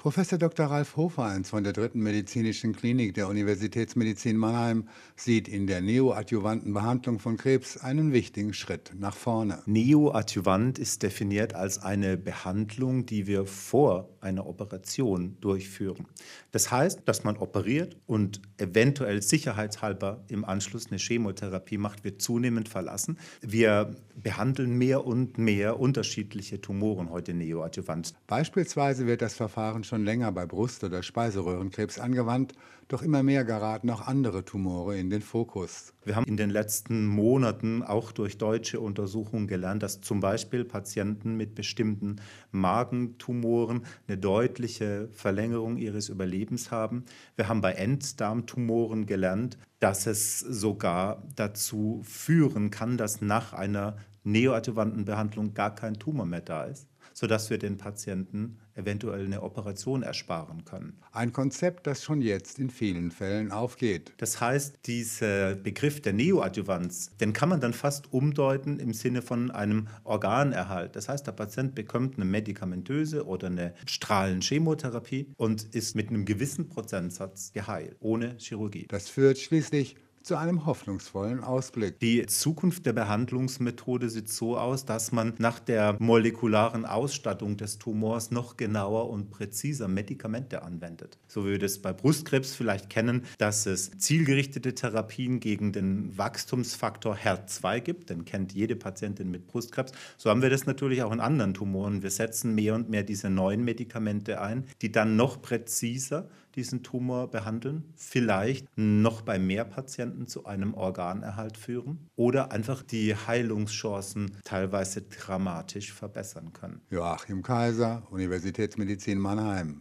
Professor Dr. Ralf Hofeins von der dritten medizinischen Klinik der Universitätsmedizin Mannheim sieht in der neoadjuvanten Behandlung von Krebs einen wichtigen Schritt nach vorne. Neoadjuvant ist definiert als eine Behandlung, die wir vor einer Operation durchführen. Das heißt, dass man operiert und eventuell sicherheitshalber im Anschluss eine Chemotherapie macht, wird zunehmend verlassen. Wir behandeln mehr und mehr unterschiedliche Tumoren heute neoadjuvant. Beispielsweise wird das Verfahren schon länger bei Brust- oder Speiseröhrenkrebs angewandt, doch immer mehr geraten auch andere Tumore in den Fokus. Wir haben in den letzten Monaten auch durch deutsche Untersuchungen gelernt, dass zum Beispiel Patienten mit bestimmten Magentumoren eine deutliche Verlängerung ihres Überlebens haben. Wir haben bei Enddarmtumoren gelernt, dass es sogar dazu führen kann, dass nach einer neoadjuvanten Behandlung gar kein Tumor mehr da ist sodass wir den Patienten eventuell eine Operation ersparen können. Ein Konzept, das schon jetzt in vielen Fällen aufgeht. Das heißt, dieser Begriff der Neoadjuvanz, den kann man dann fast umdeuten im Sinne von einem Organerhalt. Das heißt, der Patient bekommt eine medikamentöse oder eine Strahlenchemotherapie und ist mit einem gewissen Prozentsatz geheilt, ohne Chirurgie. Das führt schließlich zu einem hoffnungsvollen Ausblick. Die Zukunft der Behandlungsmethode sieht so aus, dass man nach der molekularen Ausstattung des Tumors noch genauer und präziser Medikamente anwendet. So wie wir das bei Brustkrebs vielleicht kennen, dass es zielgerichtete Therapien gegen den Wachstumsfaktor HER2 gibt, den kennt jede Patientin mit Brustkrebs. So haben wir das natürlich auch in anderen Tumoren. Wir setzen mehr und mehr diese neuen Medikamente ein, die dann noch präziser diesen Tumor behandeln, vielleicht noch bei mehr Patienten zu einem Organerhalt führen oder einfach die Heilungschancen teilweise dramatisch verbessern können. Joachim Kaiser, Universitätsmedizin Mannheim.